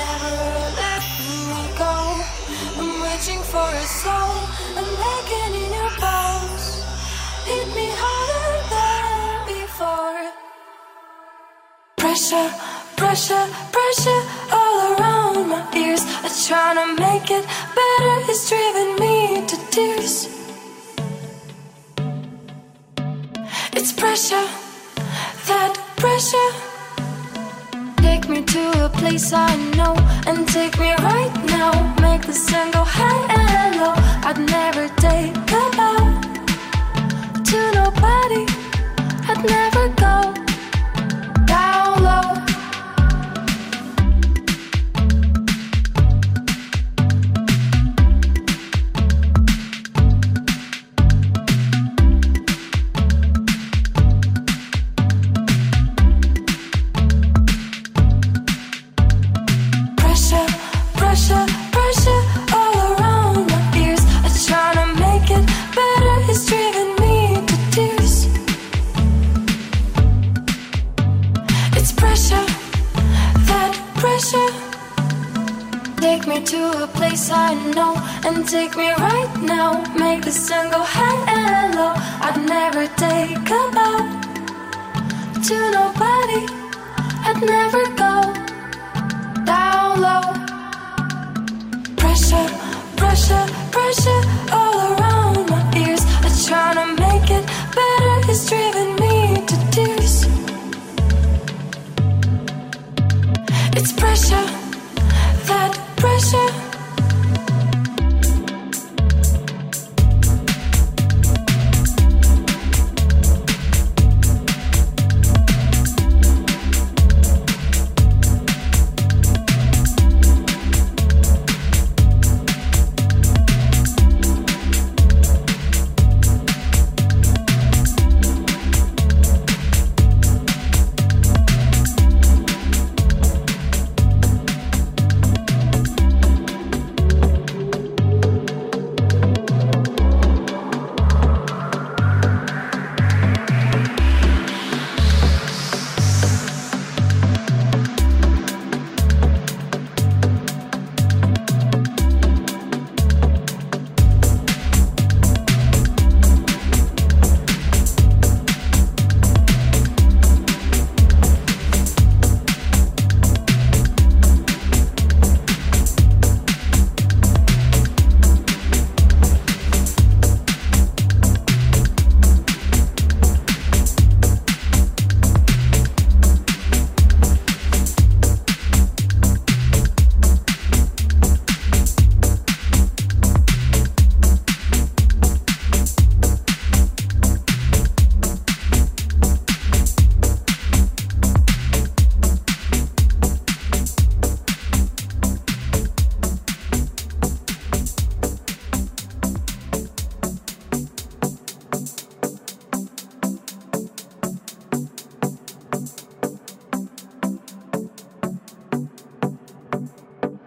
never let me go. I'm reaching for a soul, I'm aching in your bones. Hit me harder than before. Pressure, pressure, pressure all around my ears. I'm trying to make it better, it's driven me to tears. It's pressure, that pressure. Take me to a place I know and take me right now. Make the sun go high and low. I'd never take Take me to a place I know and take me right now. Make the sun go high and low. I'd never take a bow to nobody. I'd never go down low. Pressure, pressure, pressure all around my ears. I'm trying to make it better. It's driven me to tears. It's pressure pressure